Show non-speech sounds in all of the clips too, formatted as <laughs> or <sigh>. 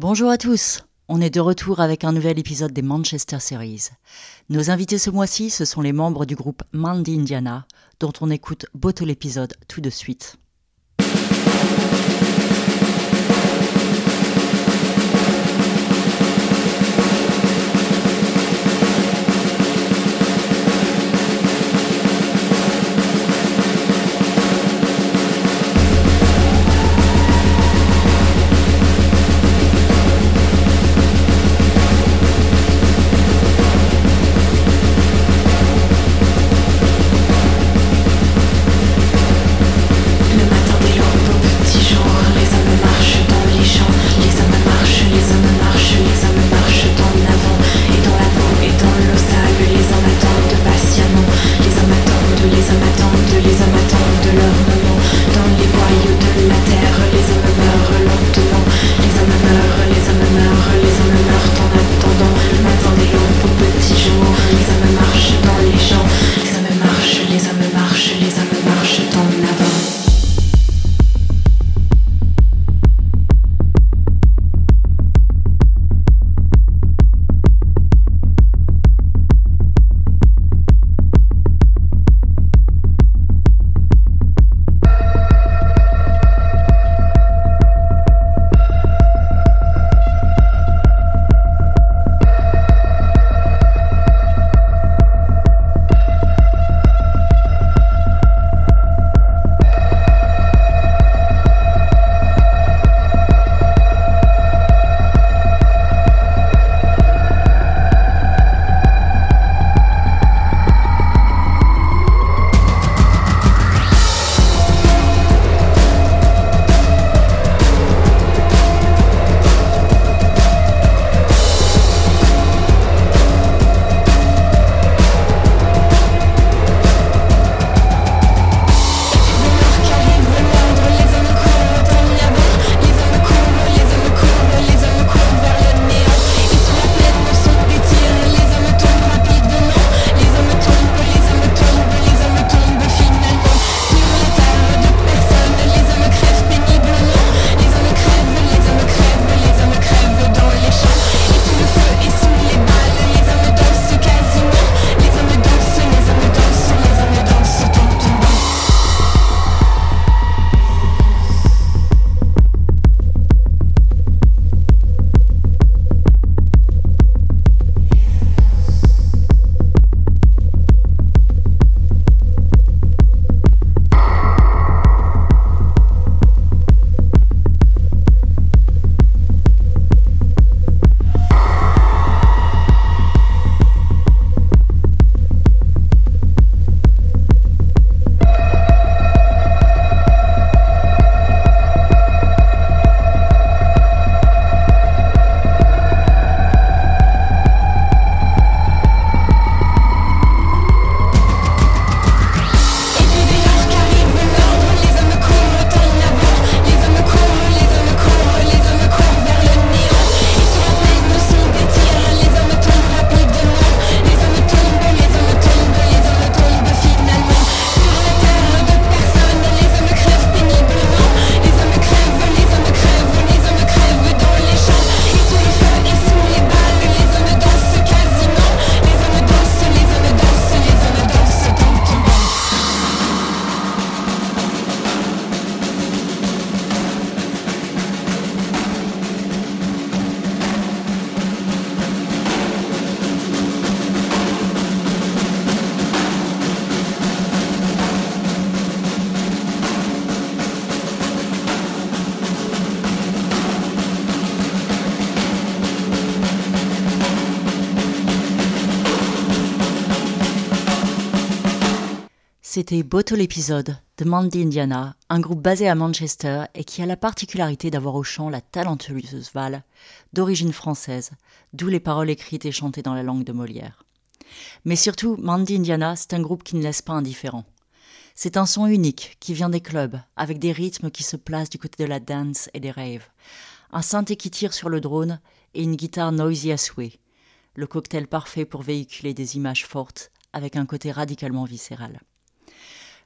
Bonjour à tous, on est de retour avec un nouvel épisode des Manchester Series. Nos invités ce mois-ci, ce sont les membres du groupe Mandy Indiana, dont on écoute Bottle l'épisode tout de suite. C'était Bottle Episode de Mandy Indiana, un groupe basé à Manchester et qui a la particularité d'avoir au chant la talentueuse Val, d'origine française, d'où les paroles écrites et chantées dans la langue de Molière. Mais surtout, Mandy Indiana, c'est un groupe qui ne laisse pas indifférent. C'est un son unique qui vient des clubs, avec des rythmes qui se placent du côté de la dance et des raves, un synthé qui tire sur le drone et une guitare noisy à souhait, le cocktail parfait pour véhiculer des images fortes avec un côté radicalement viscéral.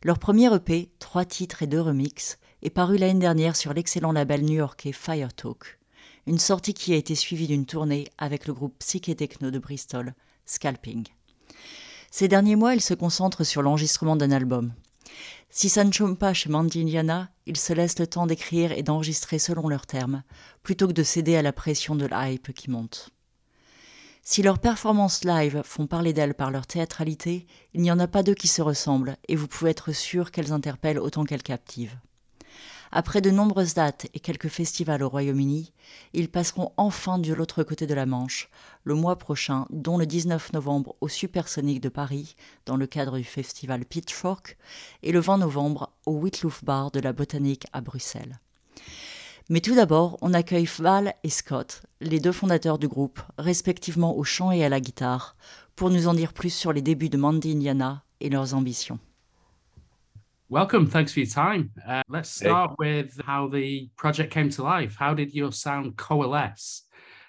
Leur premier EP, trois titres et deux remixes, est paru l'année dernière sur l'excellent label new-yorkais Fire Talk. une sortie qui a été suivie d'une tournée avec le groupe psyché techno de Bristol, Scalping. Ces derniers mois, il se concentre sur l'enregistrement d'un album. Si ça ne chôme pas chez ils se laissent le temps d'écrire et d'enregistrer selon leurs termes, plutôt que de céder à la pression de la hype qui monte. Si leurs performances live font parler d'elles par leur théâtralité, il n'y en a pas deux qui se ressemblent, et vous pouvez être sûr qu'elles interpellent autant qu'elles captivent. Après de nombreuses dates et quelques festivals au Royaume-Uni, ils passeront enfin de l'autre côté de la Manche, le mois prochain, dont le 19 novembre au Supersonic de Paris, dans le cadre du festival Pitchfork, et le 20 novembre au Witloof Bar de la Botanique à Bruxelles. Mais tout d'abord, on accueille Val et Scott, les deux fondateurs du groupe, respectivement au chant et à la guitare, pour nous en dire plus sur les débuts de Mandy Indiana et leurs ambitions. Welcome, thanks for your time. Uh, let's start hey. with how the project came to life. How did your sound coalesce?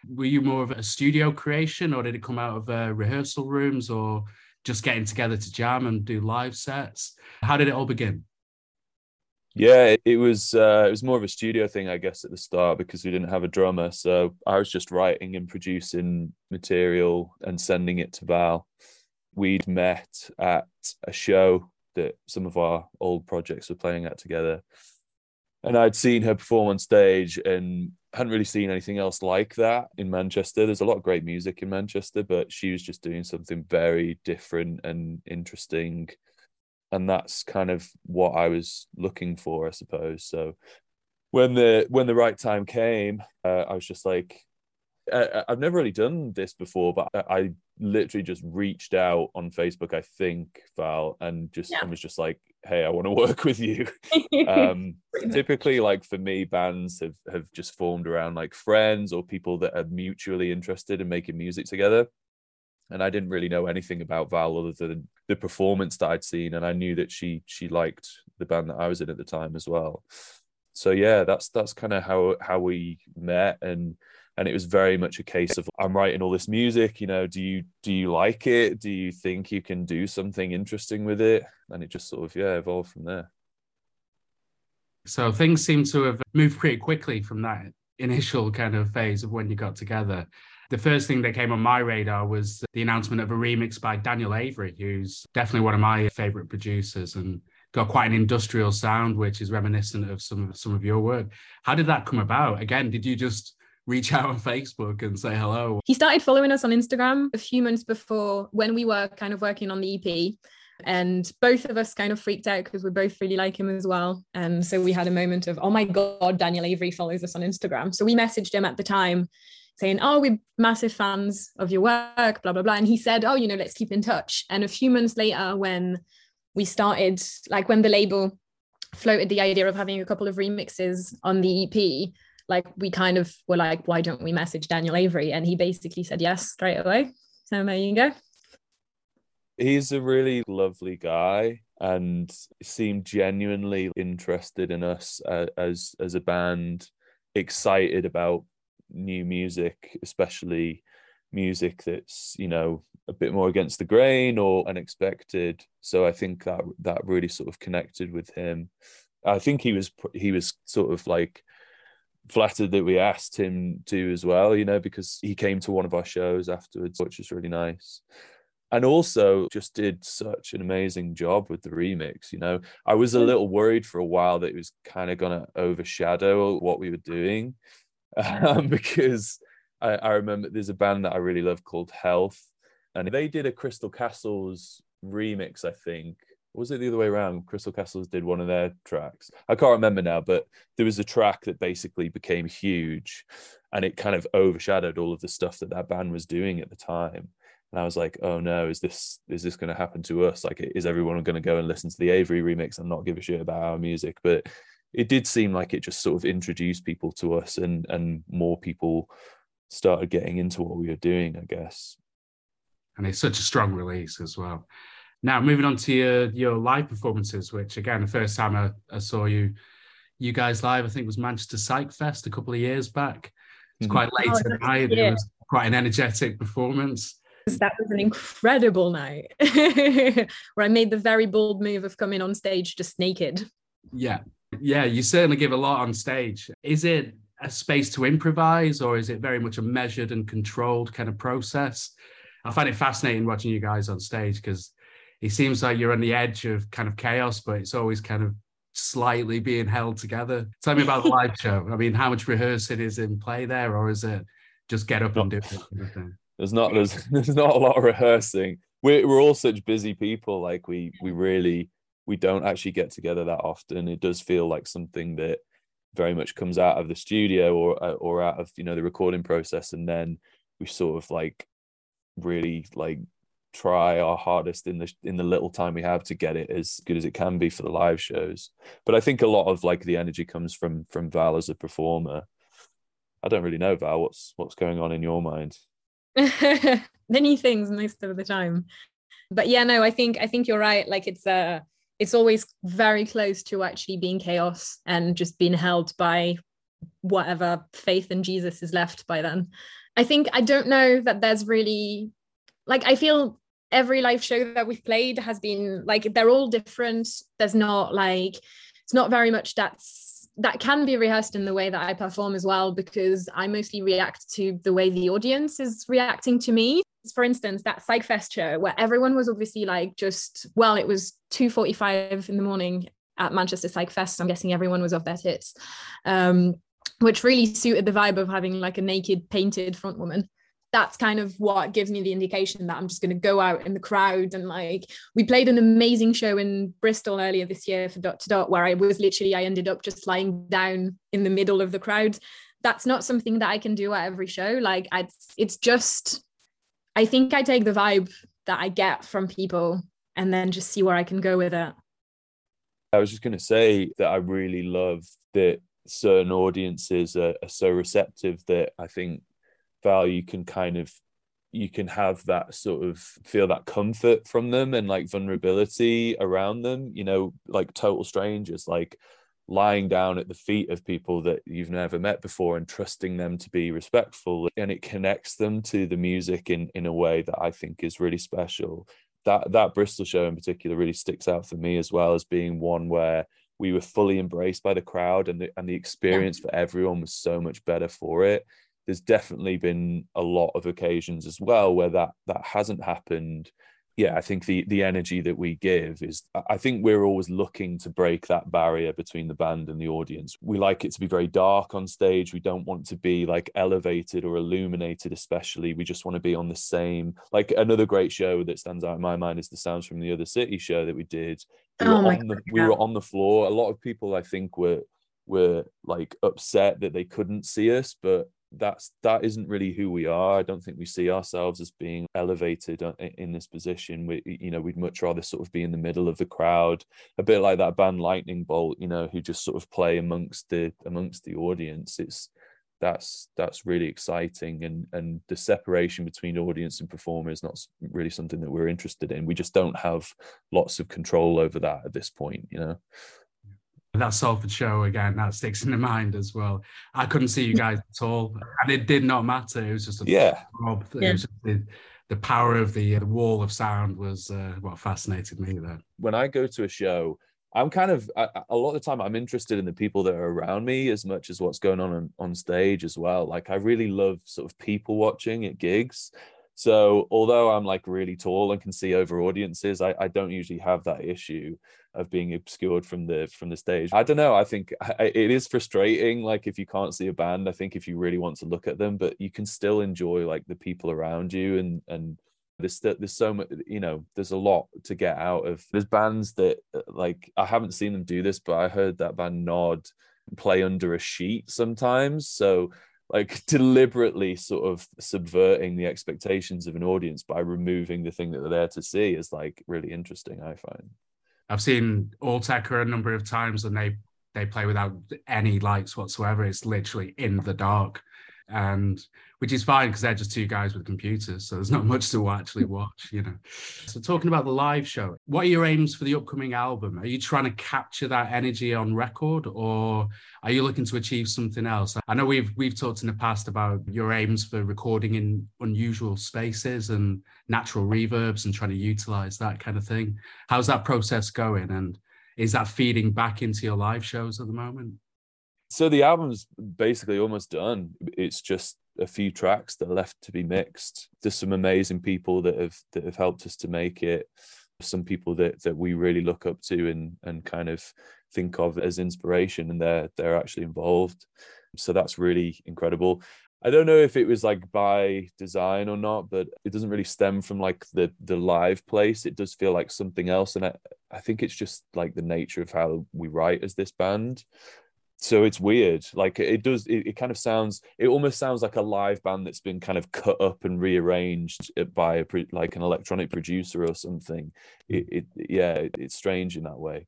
Were you more of a studio creation or did it come out of uh, rehearsal rooms or just getting together to jam and do live sets? How did it all begin? Yeah, it, was uh, it was more of a studio thing, I guess, at the start because we didn't have a drummer. So I was just writing and producing material and sending it to Val. We'd met at a show that some of our old projects were playing at together. And I'd seen her perform on stage and hadn't really seen anything else like that in Manchester. There's a lot of great music in Manchester, but she was just doing something very different and interesting and that's kind of what I was looking for, I suppose. So when the when the right time came, uh, I was just like, I, have never really done this before, but I, literally just reached out on Facebook, I think, Val, and just yeah. I was just like, hey, I want to <laughs> work with you. <laughs> um, typically, like for me, bands have have just formed around like friends or people that are mutually interested in making music together and I didn't really know anything about Val other than the performance that I'd seen, and I knew that she she liked the band that I was in at the time as well. So yeah, that's that's kind of how how we met, and and it was very much a case of I'm writing all this music. You know, do you do you like it? Do you think you can do something interesting with it? And it just sort of yeah evolved from there. So things seem to have moved pretty quickly from that initial kind of phase of when you got together the first thing that came on my radar was the announcement of a remix by Daniel Avery, who's definitely one of my favorite producers and got quite an industrial sound, which is reminiscent of some of some of your work. How did that come about? Again, did you just reach out on Facebook and say hello? He started following us on Instagram a few months before when we were kind of working on the EP. And both of us kind of freaked out because we both really like him as well. And so we had a moment of, oh my God, Daniel Avery follows us on Instagram. So we messaged him at the time saying, Oh, we're massive fans of your work, blah, blah, blah. And he said, Oh, you know, let's keep in touch. And a few months later, when we started, like when the label floated the idea of having a couple of remixes on the EP, like we kind of were like, why don't we message Daniel Avery? And he basically said yes straight away. So there you go. He's a really lovely guy and seemed genuinely interested in us uh, as as a band, excited about new music, especially music that's you know a bit more against the grain or unexpected. So I think that that really sort of connected with him. I think he was he was sort of like flattered that we asked him to as well, you know, because he came to one of our shows afterwards, which was really nice. And also just did such an amazing job with the remix. You know, I was a little worried for a while that it was kind of going to overshadow what we were doing um, <laughs> because I, I, remember there's a band that I really love called Health, and they did a Crystal Castles remix, I think. Was it the other way around? Crystal Castles did one of their tracks. I can't remember now, but there was a track that basically became huge and it kind of overshadowed all of the stuff that that band was doing at the time. And I was like, oh no, is this is this going to happen to us? Like, is everyone going to go and listen to the Avery remix and not give a shit about our music? But it did seem like it just sort of introduced people to us and and more people started getting into what we were doing i guess. And it's such a strong release as well. Now moving on to your your live performances which again the first time i, I saw you you guys live i think was manchester psych fest a couple of years back. It's mm-hmm. quite late oh, at night. it. Was quite an energetic performance. That was an incredible night <laughs> where i made the very bold move of coming on stage just naked. Yeah yeah, you certainly give a lot on stage. Is it a space to improvise or is it very much a measured and controlled kind of process? I find it fascinating watching you guys on stage because it seems like you're on the edge of kind of chaos, but it's always kind of slightly being held together. Tell me about the live show. I mean, how much rehearsing is in play there, or is it just get up and do it? There's not there's <laughs> there's not a lot of rehearsing. We're we're all such busy people. Like we we really we don't actually get together that often. It does feel like something that very much comes out of the studio or uh, or out of you know the recording process, and then we sort of like really like try our hardest in the in the little time we have to get it as good as it can be for the live shows. But I think a lot of like the energy comes from from Val as a performer. I don't really know Val. What's what's going on in your mind? <laughs> Many things most of the time, but yeah, no, I think I think you're right. Like it's uh it's always very close to actually being chaos and just being held by whatever faith in Jesus is left by then. I think I don't know that there's really like I feel every live show that we've played has been like they're all different there's not like it's not very much that's that can be rehearsed in the way that I perform as well because I mostly react to the way the audience is reacting to me. For instance, that Psychfest show where everyone was obviously like just well, it was 2:45 in the morning at Manchester Psychfest. I'm guessing everyone was off their tits. Um, which really suited the vibe of having like a naked painted front woman that's kind of what gives me the indication that I'm just going to go out in the crowd and like we played an amazing show in Bristol earlier this year for Dot to Dot where I was literally I ended up just lying down in the middle of the crowd. That's not something that I can do at every show. Like I, it's just I think I take the vibe that I get from people and then just see where I can go with it. I was just going to say that I really love that certain audiences are, are so receptive that I think Val, you can kind of you can have that sort of feel that comfort from them and like vulnerability around them you know like total strangers like lying down at the feet of people that you've never met before and trusting them to be respectful and it connects them to the music in in a way that I think is really special that that Bristol show in particular really sticks out for me as well as being one where we were fully embraced by the crowd and the and the experience yeah. for everyone was so much better for it there's definitely been a lot of occasions as well where that that hasn't happened. Yeah i think the the energy that we give is i think we're always looking to break that barrier between the band and the audience. We like it to be very dark on stage. We don't want to be like elevated or illuminated especially. We just want to be on the same like another great show that stands out in my mind is the sounds from the other city show that we did. We, oh were, on the, we were on the floor. A lot of people i think were were like upset that they couldn't see us but that's that isn't really who we are. I don't think we see ourselves as being elevated uh, in this position. We, you know, we'd much rather sort of be in the middle of the crowd, a bit like that band Lightning Bolt, you know, who just sort of play amongst the amongst the audience. It's that's that's really exciting, and and the separation between audience and performer is not really something that we're interested in. We just don't have lots of control over that at this point, you know that Salford show again that sticks in the mind as well. I couldn't see you guys at all, and it did not matter. It was just a yeah. yeah. Was the, the, power of the, the wall of sound was uh, what fascinated me. There, when I go to a show, I'm kind of I, a lot of the time I'm interested in the people that are around me as much as what's going on, on on stage as well. Like I really love sort of people watching at gigs. So although I'm like really tall and can see over audiences, I, I don't usually have that issue of being obscured from the from the stage. I don't know. I think it is frustrating. Like if you can't see a band, I think if you really want to look at them, but you can still enjoy like the people around you and and there's there's so much you know there's a lot to get out of there's bands that uh, like i haven't seen them do this but i heard that band nod play under a sheet sometimes so like <laughs> deliberately sort of subverting the expectations of an audience by removing the thing that they're there to see is like really interesting i find. I've seen all Autechre a number of times and they they play without any lights whatsoever. It's literally in the dark. And which is fine because they're just two guys with computers, so there's not <laughs> much to actually hmm. watch, you know. So talking about the live show, what are your aims for the upcoming album? Are you trying to capture that energy on record, or are you looking to achieve something else? I know we've we've talked in the past about your aims for recording in unusual spaces and natural reverbs and trying to utilize that kind of thing. How's that process going, and is that feeding back into your live shows at the moment? So the album's basically almost done. It's just a few tracks that are left to be mixed. There's some amazing people that have that have helped us to make it. Some people that that we really look up to and and kind of think of as inspiration, and they're they're actually involved. So that's really incredible. I don't know if it was like by design or not, but it doesn't really stem from like the the live place. It does feel like something else, and I I think it's just like the nature of how we write as this band. So it's weird. Like it does. It, it kind of sounds. It almost sounds like a live band that's been kind of cut up and rearranged uh, by a pre, like an electronic producer or something. It, hmm. it yeah, it, it's strange in that way.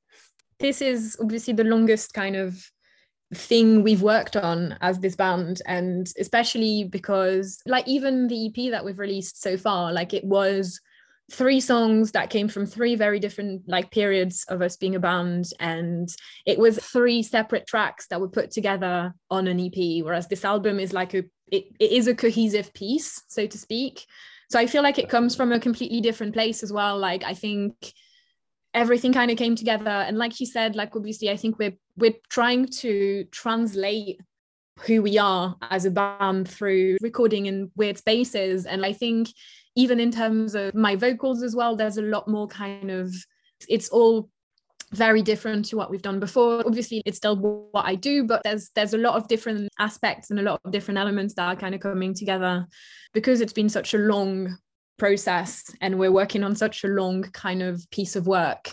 This is obviously the longest kind of thing we've worked on as this band and especially because like even the EP that we've released so far like it was three songs that came from three very different like periods of us being a band and it was three separate tracks that were put together on an EP whereas this album is like a it, it is a cohesive piece so to speak. So I feel like it comes from a completely different place as well. Like I think everything kind of came together and like you said like obviously i think we're we're trying to translate who we are as a band through recording in weird spaces and i think even in terms of my vocals as well there's a lot more kind of it's all very different to what we've done before. Obviously it's still what i do but there's there's a lot of different aspects and a lot of different elements that are kind of coming together because it's been such a long process and we're working on such a long kind of piece of work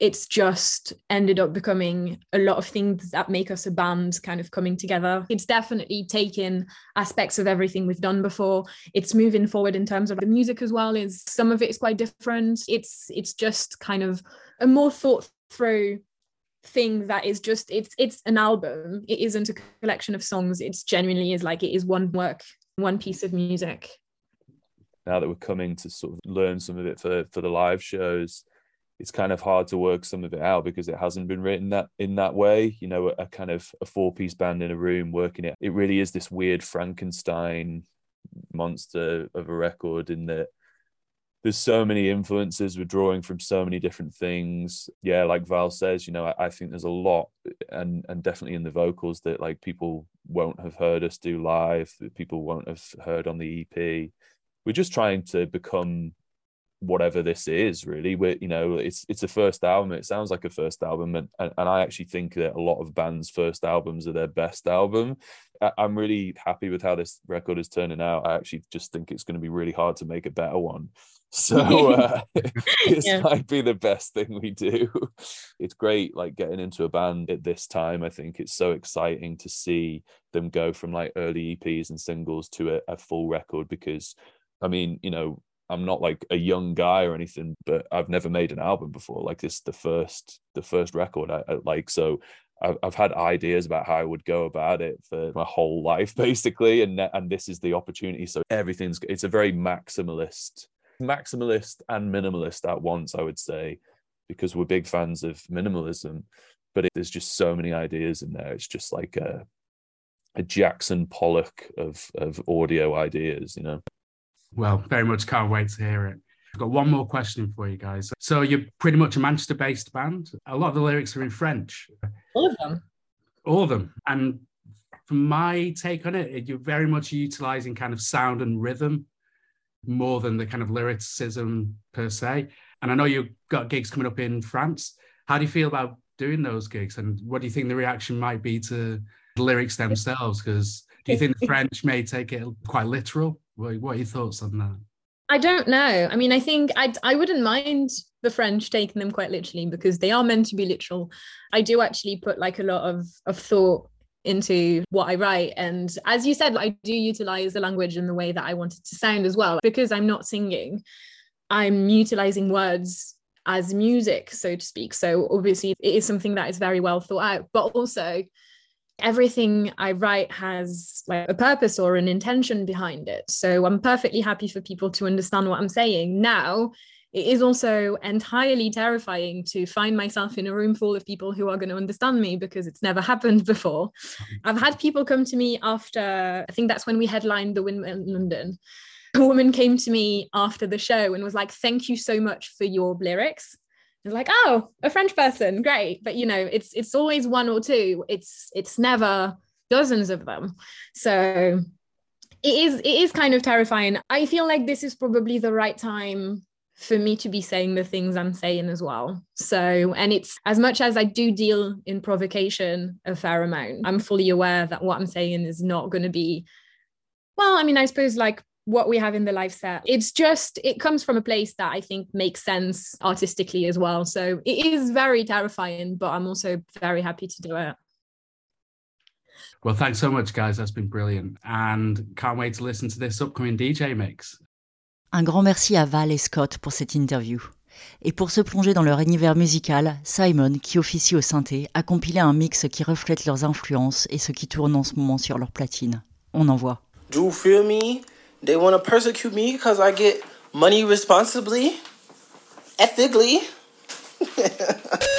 it's just ended up becoming a lot of things that make us a band kind of coming together. It's definitely taken aspects of everything we've done before. It's moving forward in terms of the music as well. Is some of it is quite different. It's it's just kind of a more thought through thing that is just it's it's an album. It isn't a collection of songs. It's genuinely is like it is one work, one piece of music now that we're coming to sort of learn some of it for for the live shows it's kind of hard to work some of it out because it hasn't been written that in that way you know a, kind of a four piece band in a room working it. It really is this weird frankenstein monster of a record in that there's so many influences we're drawing from so many different things. Yeah like val says you know I, I, think there's a lot and and definitely in the vocals that like people won't have heard us do live that people won't have heard on the ep we're just trying to become whatever this is really. We're you know it's it's a first album. It sounds like a first album and, and, and i actually think that a lot of bands first albums are their best album. I, i'm really happy with how this record is turning out. I actually just think it's going to be really hard to make a better one. <laughs> So <laughs> uh, <laughs> this yeah. might be the best thing we do. It's great like getting into a band at this time. I think it's so exciting to see them go from like early eps and singles to a, a full record because I mean, you know, I'm not like a young guy or anything, but I've never made an album before. Like this, the first, the first record I, I like. So I've, I've had ideas about how I would go about it for my whole life, <laughs> basically, and and this is the opportunity. So everything's it's a very maximalist, maximalist and minimalist at once. I would say, because we're big fans of minimalism, but it, there's just so many ideas in there. It's just like a a Jackson Pollock of of audio ideas, you know. Well, very much can't wait to hear it. I've got one more question for you guys. So you're pretty much a Manchester based band. A lot of the lyrics are in French. All of them. All of them. And from my take on it, you're very much utilizing kind of sound and rhythm more than the kind of lyricism per se. And I know you've got gigs coming up in France. How do you feel about doing those gigs? And what do you think the reaction might be to the lyrics themselves? Because do you think the <laughs> French may take it quite literal? What, what are your thoughts on that? I don't know. I mean, I think I I wouldn't mind the French taking them quite literally because they are meant to be literal. I do actually put like a lot of of thought into what I write. And as you said, I do utilize the language in the way that I want it to sound as well. Because I'm not singing, I'm utilizing words as music, so to speak. So obviously it is something that is very well thought out, but also everything I write has like a purpose or an intention behind it. So I'm perfectly happy for people to understand what I'm saying. Now, it is also entirely terrifying to find myself in a room full of people who are going to understand me because it's never happened before. I've had people come to me after, I think that's when we headlined the Windmill in London. A woman came to me after the show and was like, Thank you so much for your lyrics like oh a french person great. But you know it's it's always one or two. It's it's never dozens of them. So it is it is kind of terrifying. I feel like this is probably the right time for me to be saying the things i'm saying as well. So and it's as much as i do deal in provocation a fair amount i'm fully aware that what i'm saying is not going to be well i mean i suppose like what we have in the live set. It's just, it comes from a place that I think makes sense artistically as well. So it is very terrifying, but I'm also very happy to do it. Well, thanks so much, guys. That's been brilliant. And can't wait to listen to this upcoming DJ mix. Un grand merci à Val et Scott pour cette interview. Et pour se plonger dans leur univers musical, Simon, qui officie au synthé, a compilé un mix qui reflète leurs influences et ce qui tourne en ce moment sur leur platine. On en voit. Do you feel me? They want to persecute me because I get money responsibly, ethically. <laughs>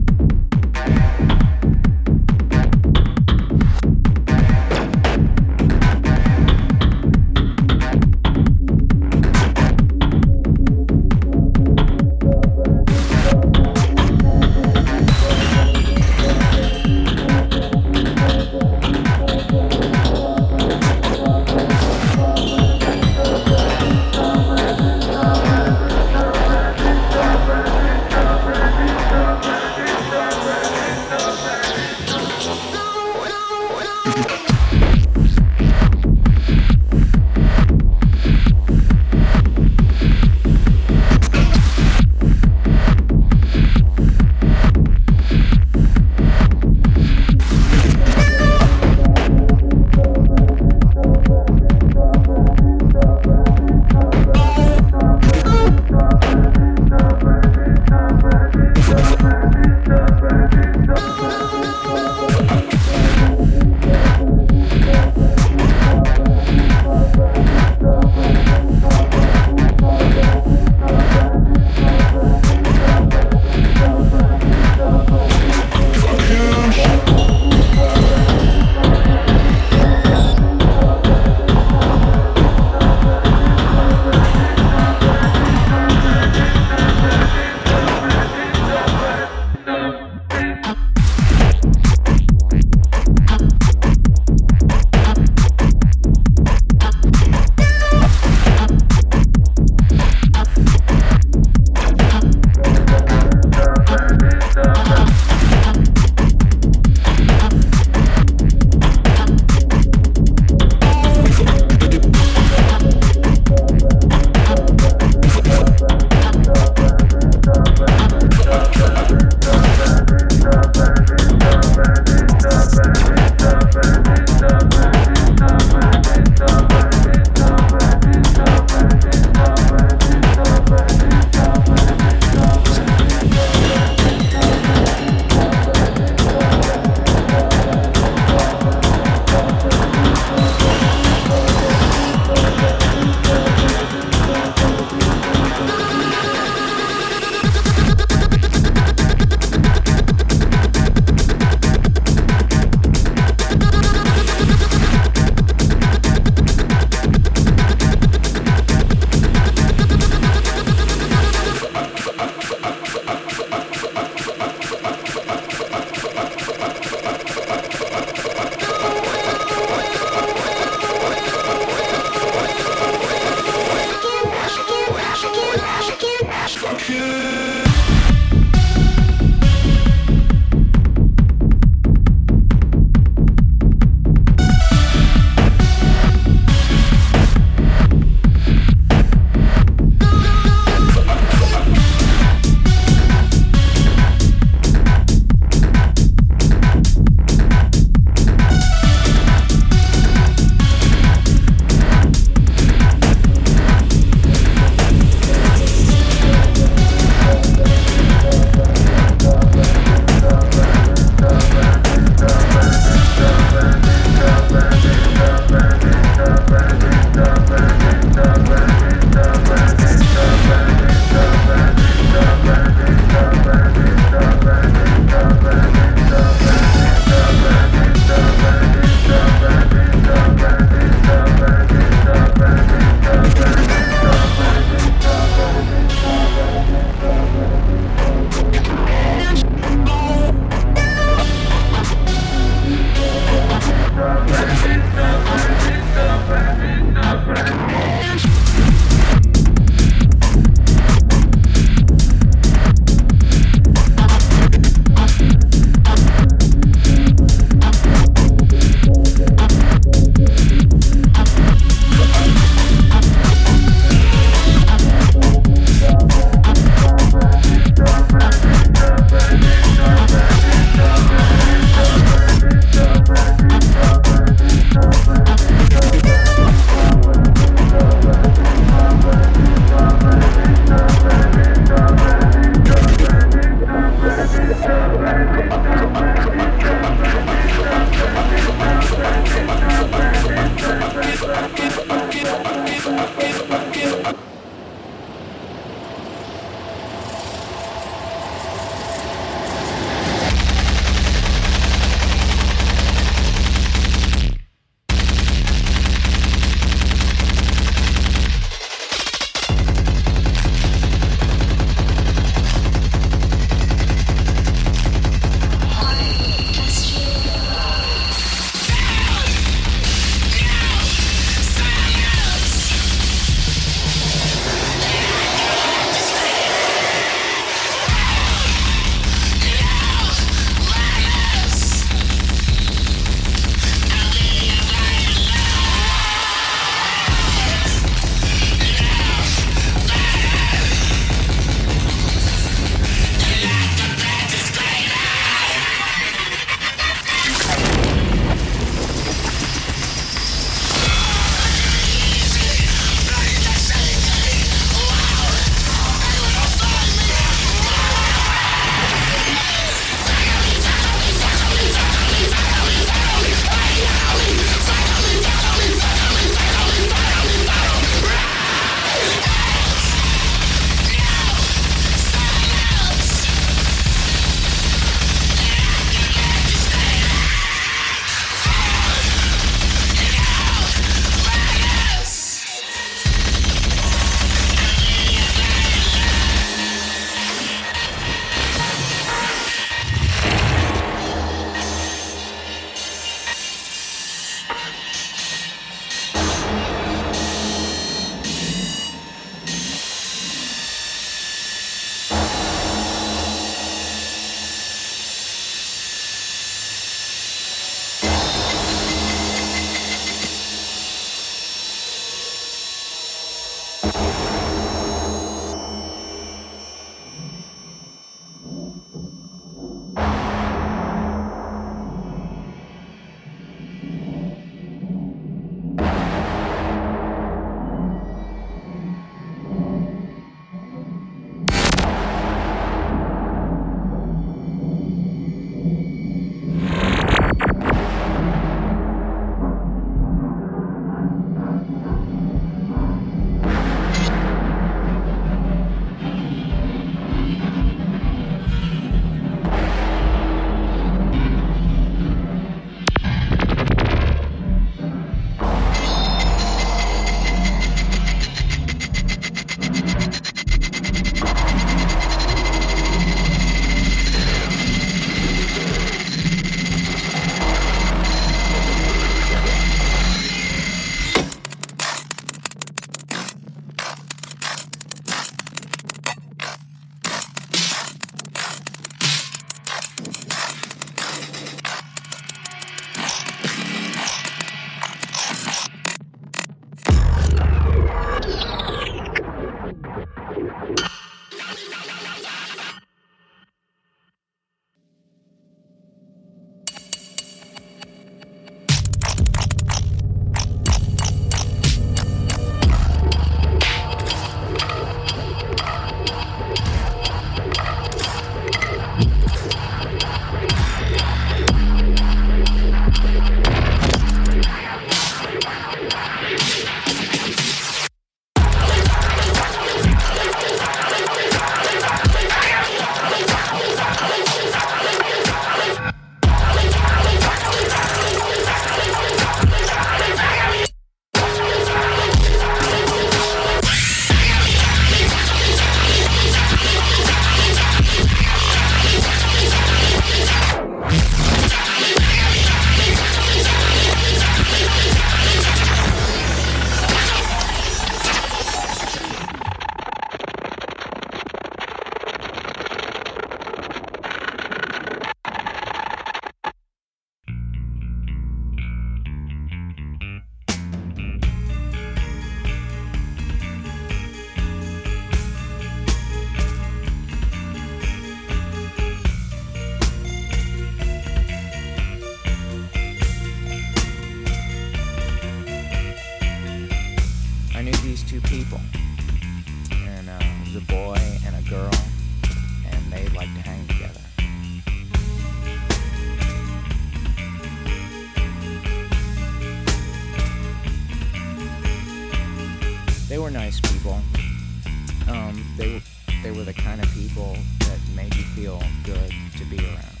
they were the kind of people that made you feel good to be around.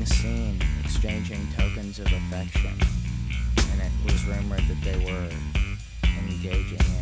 Being seen exchanging tokens of affection, and it was rumored that they were engaging in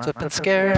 Have been scared,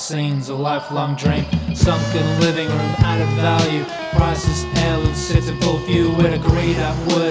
scenes, a lifelong dream. Sunken living room, added value. Prices hell and sits in full view with a greed at wood.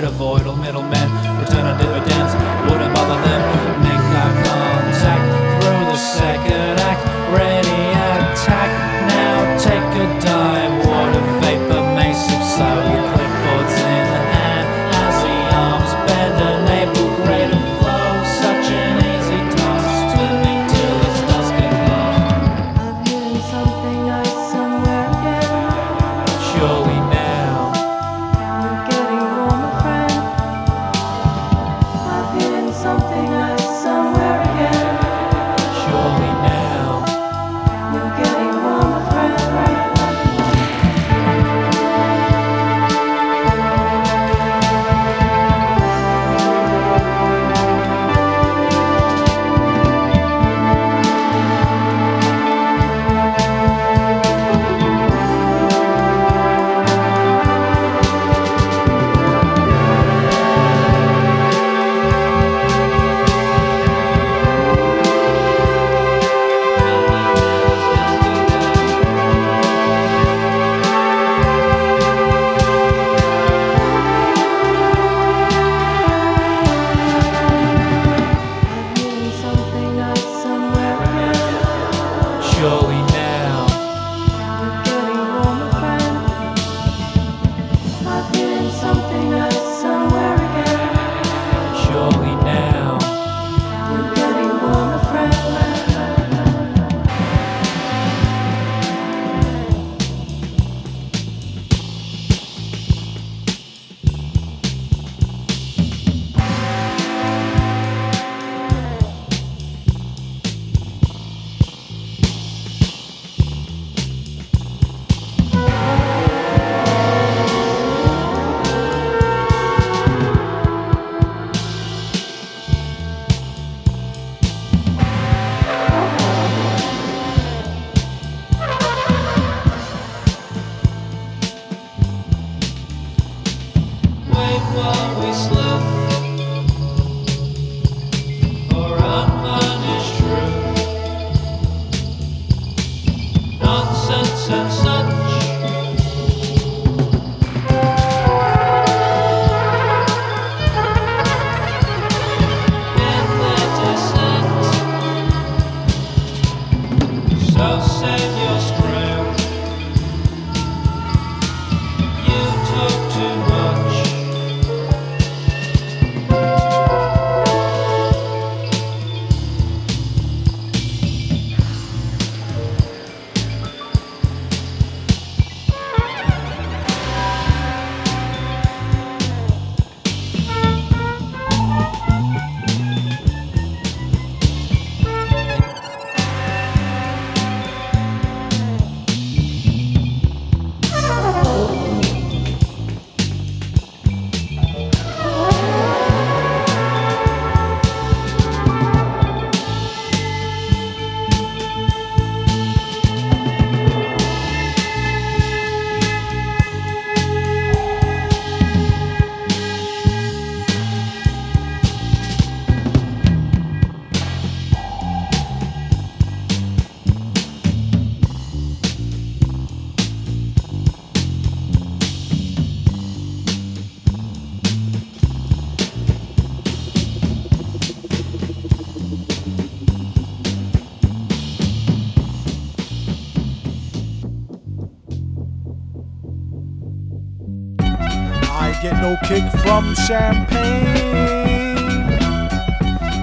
Kick from champagne.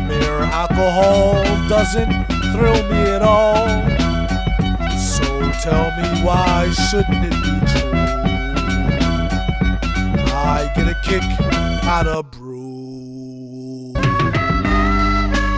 Mere alcohol doesn't thrill me at all. So tell me why shouldn't it be true? I get a kick out of brew.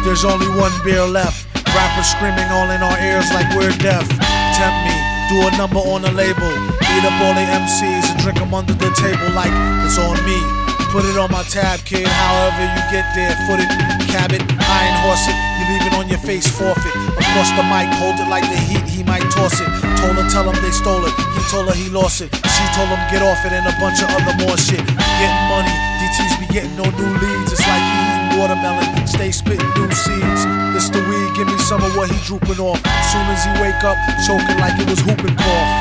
There's only one beer left. Rappers screaming all in our ears like we're deaf. Tempt me, do a number on a label. Beat up all the MCs and drink them under the table like it's on me. Put it on my tab, kid. However you get there, foot it, cab it, iron horse it. You leave it on your face, forfeit. Across the mic, hold it like the heat, he might toss it. Told her, tell him they stole it. He told her he lost it. She told him get off it and a bunch of other more shit. Getting money, DTs be getting no new leads. It's like he eating watermelon, stay spitting new seeds. It's the weed, give me some of what he drooping off. Soon as he wake up, choking like it was whooping cough.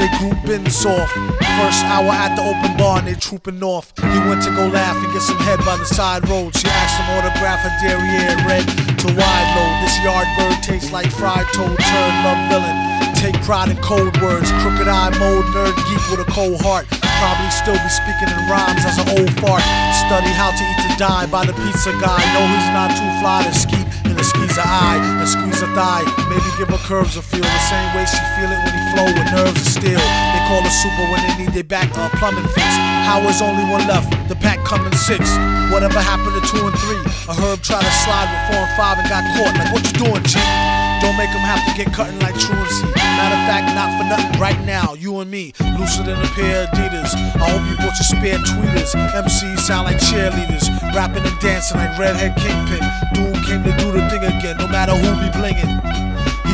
They grouping soft. First hour at the open bar and they trooping off. He went to go laugh and get some head by the side road. She asked him autograph her derriere red to wide load. This yard bird tastes like fried toad, turd, love villain. Take pride in cold words, crooked eye mode, nerd geek with a cold heart. Probably still be speaking in rhymes as an old fart. Study how to eat to die by the pizza guy. No, he's not too fly to skeet in eye and squeeze a thigh. Maybe give her curves a feel the same way she feel it when he flow with nerves of steel. They call her super when they need their back uh, plumbing fix. How is only one left? The pack coming six. Whatever happened to two and three? A herb tried to slide with four and five and got caught. Like what you doing, G? Don't make them have to get cutting like truancy. Matter of fact, not for nothing. Right now, you and me, looser than a pair of Adidas. I hope you bought your spare tweeters. MCs sound like cheerleaders, rapping and dancing like redhead kingpin. Doom came to do the thing again, no matter who be blingin'.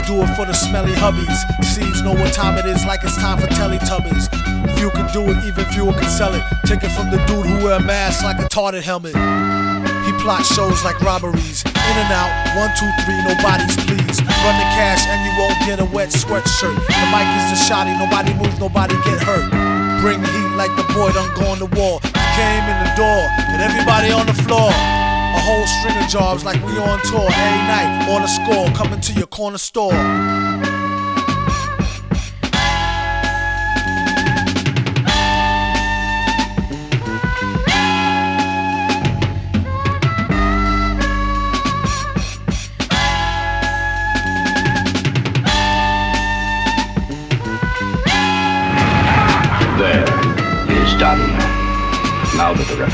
Do it for the smelly hubbies. Seeds know what time it is, like it's time for Teletubbies. Few can do it, even fewer can sell it. Take it from the dude who wear a mask like a tarted helmet. Plot shows like robberies. In and out, one, two, three, nobody's pleased. Run the cash and you won't get a wet sweatshirt. The mic is the shotty, nobody moves, nobody get hurt. Bring the heat like the boy done gone to war. Came in the door and everybody on the floor. A whole string of jobs like we on tour every night on a score coming to your corner store.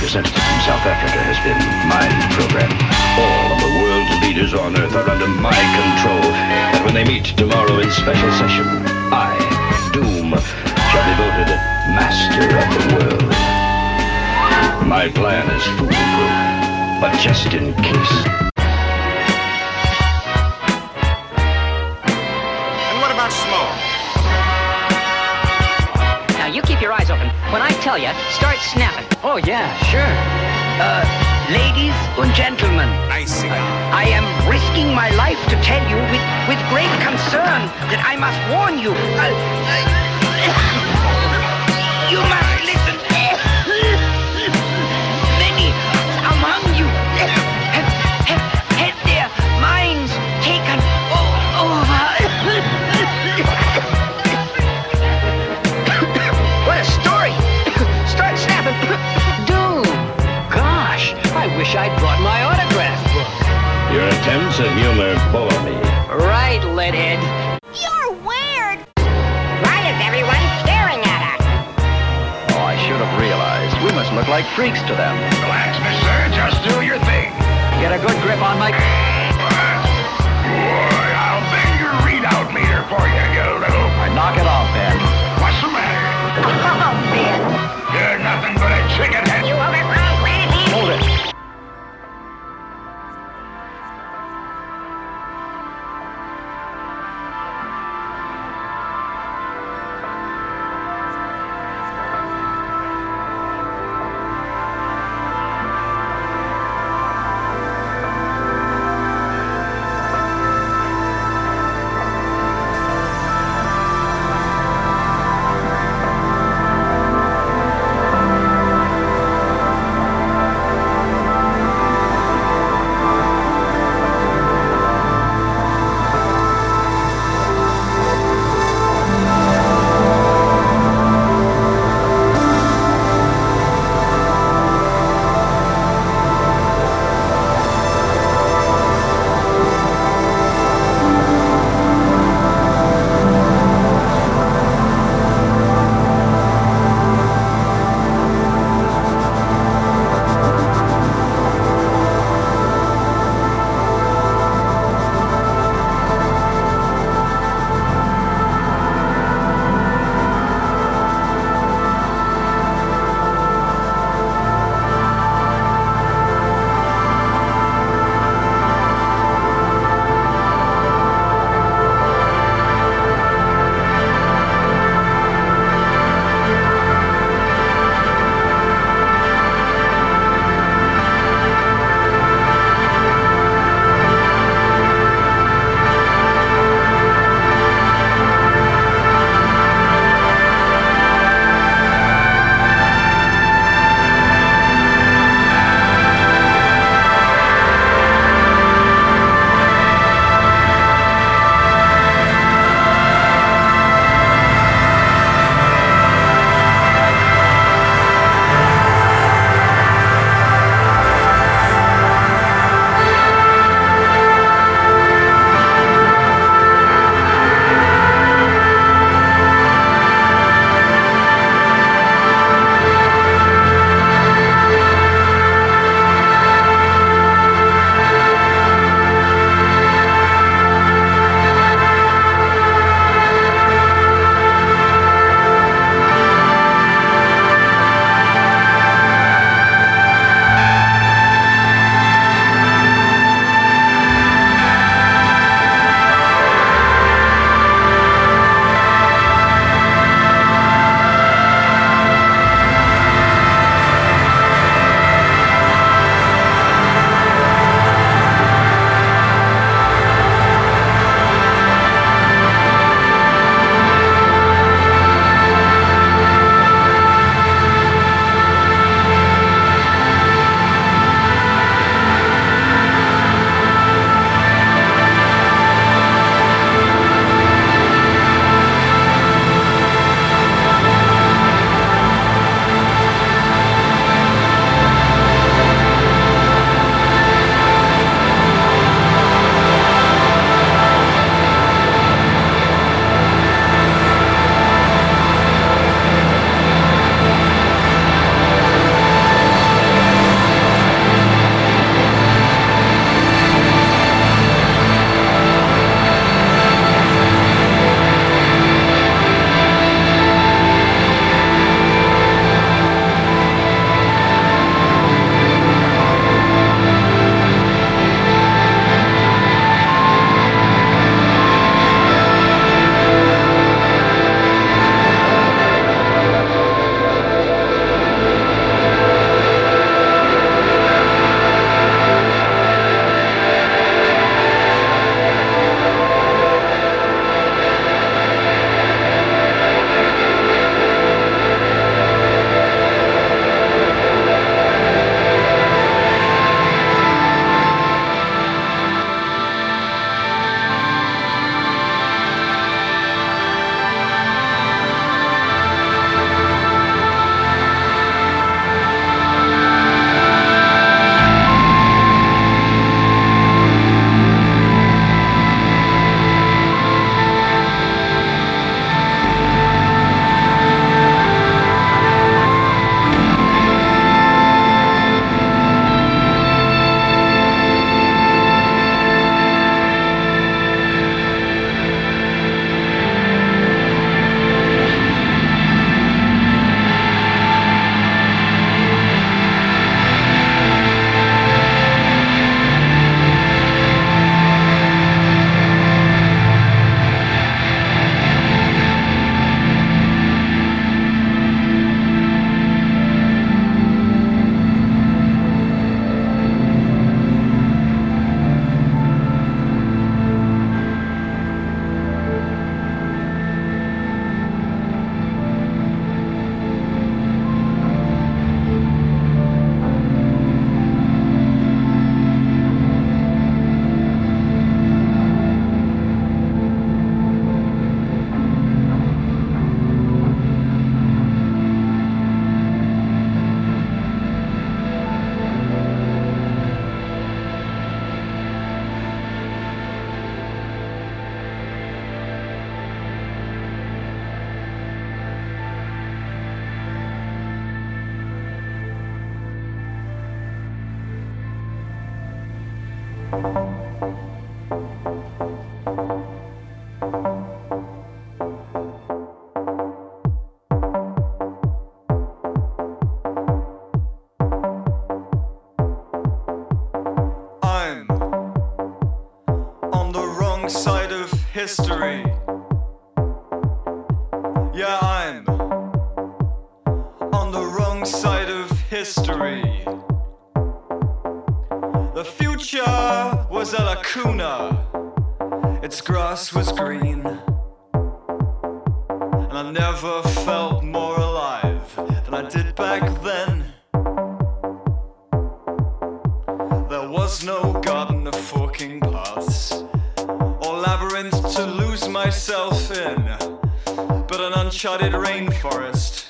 Representative from South Africa has been mind programmed, all of the world's leaders on Earth are under my control. And when they meet tomorrow in special session, I, Doom, shall be voted master of the world. My plan is foolproof, but just in case. Tell you, start snapping. Oh yeah, sure. Uh, ladies and gentlemen. Nice cigar. I am risking my life to tell you with, with great concern that I must warn you. Uh, uh, Your attempts at humor bore me. Right, Leadhead. You're weird. Why is everyone staring at us? Oh, I should have realized. We must look like freaks to them. Relax, mister. Just do your thing. Get a good grip on my... Boy, I'll bend your readout meter for you, you little... I Knock it off, Ben. What's the matter? <laughs> Oh, Ben. You're nothing but a chicken The future was a lacuna, its grass was green. And I never felt more alive than I did back then. There was no garden of forking paths, or labyrinth to lose myself in, but an uncharted rainforest.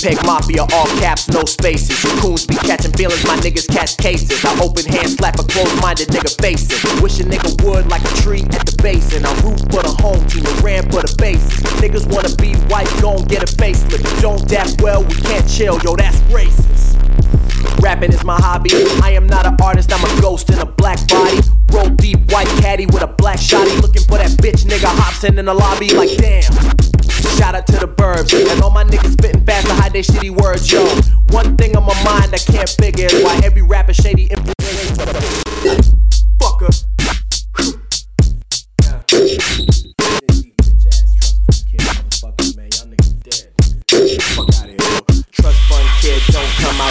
JPEG Mafia, all caps, no spaces. Coons be catching feelings, my niggas catch cases. I open hand slap a closed-minded nigga faces. Wish a nigga would like a tree at the basin. I root for the home team, and ran for the base. Niggas wanna be white, gon' get a facelift. Don't dap well, we can't chill, yo, that's racist. Rapping is my hobby. I am not an artist, I'm a ghost in a black body. Roll deep, white caddy with a black shotty. Looking for that bitch nigga Hobson in the lobby, like damn.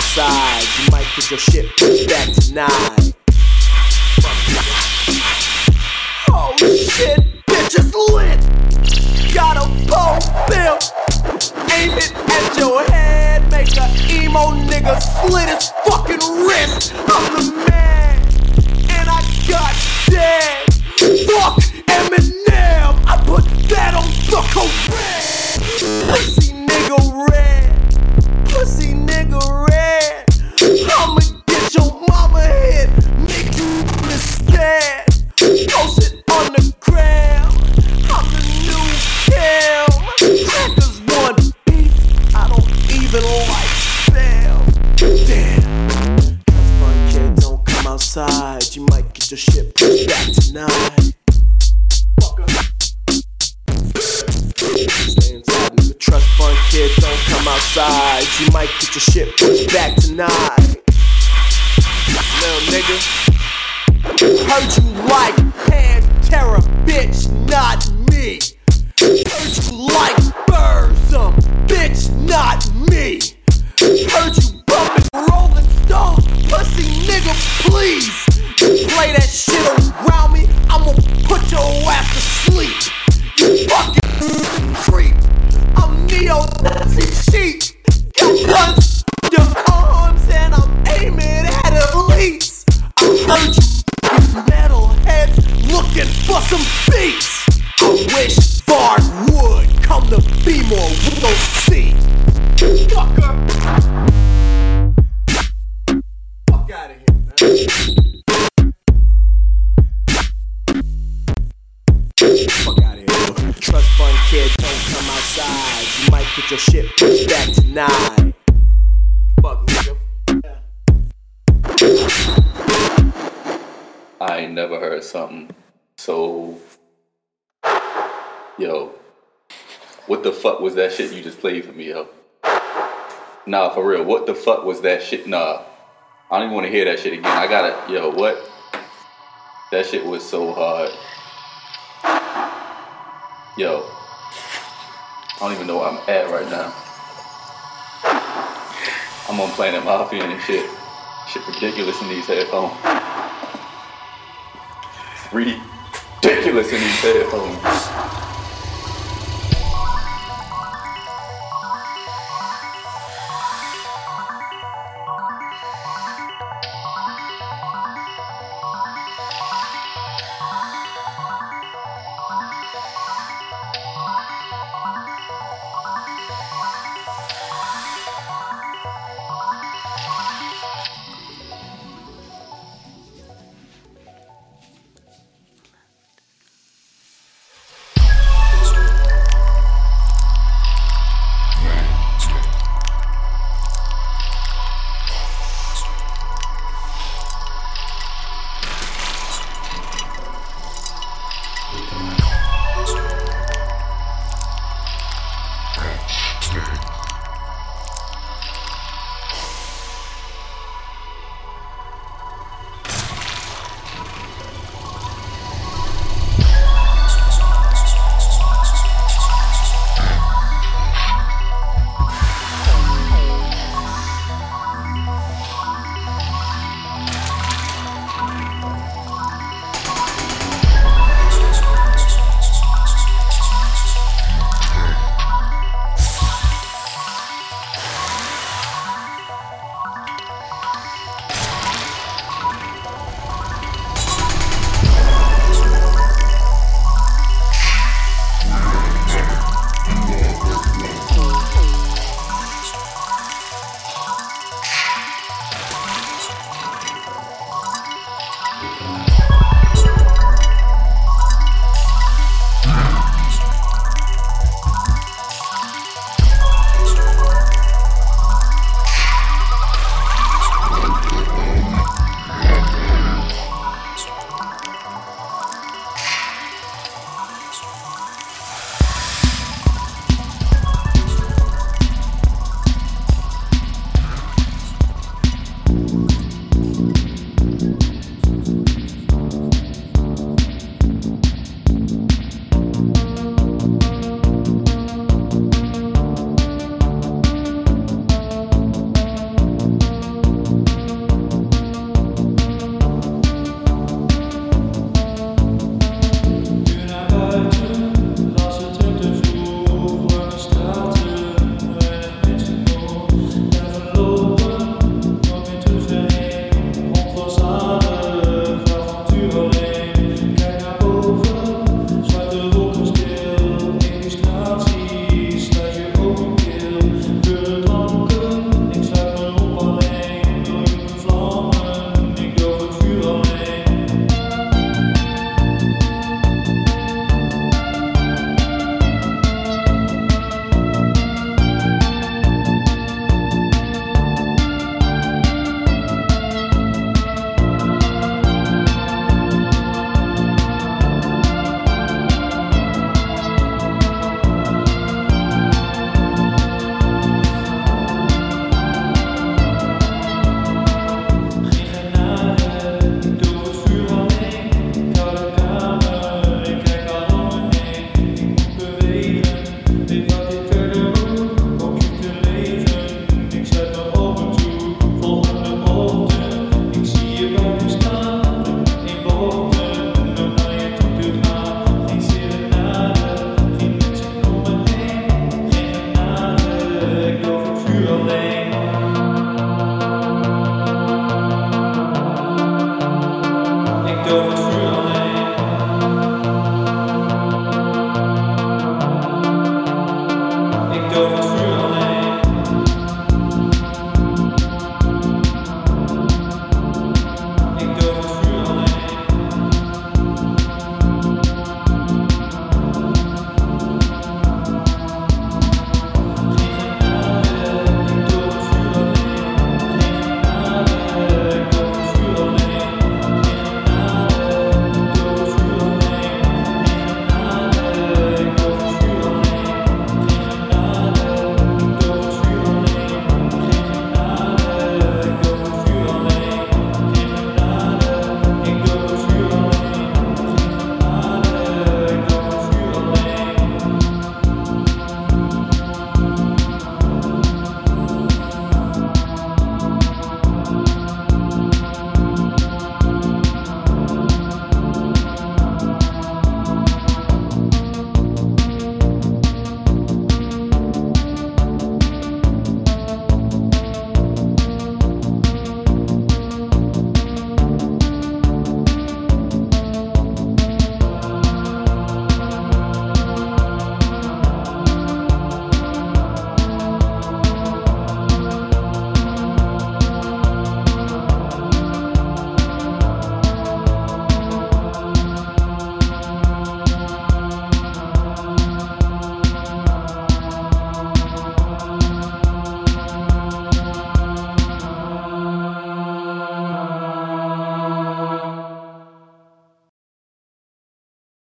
Outside. You might get your shit pushed back tonight. Oh shit, bitch is lit. Got a pole bill. Aim it at your head. Make a emo nigga slit his fucking wrist. I'm the man. And I got dead. Fuck Eminem. I put that on the correct. Pussy nigga red. Pussy nigga red. I'ma get your mama hit. Make you scared. Post it on the gram. I'm the new Kim. Crackers want beef. I don't even like spell. Damn. Fun kid, don't come outside. You might get your shit pushed back tonight. Kid, don't come outside. You might get your shit pushed back tonight. Little nigga. Heard you like Pantera, bitch, not me. Heard you like Burzum, bitch, not me. Heard you bumpin' Rolling Stones, pussy nigga, please. Play that shit around me, I'ma put your ass to sleep. You fucking creep. Guns, your and I'm aiming at. I heard you metalheads looking for some beats. Wish Bard would come to be more. Fuck out of here, man. Out of here. Trust fund kid, don't come outside. Get your shit pushed back tonight. Fuck nigga. I never heard something so. Yo, what the fuck was that shit you just played for me, yo? Nah, for real, what the fuck was that shit? Nah, I don't even want to hear that shit again. I gotta, yo, what? That shit was so hard. Yo, I don't even know where I'm at right now. I'm on Planet Mafia and shit. Shit ridiculous in these headphones ridiculous in these headphones.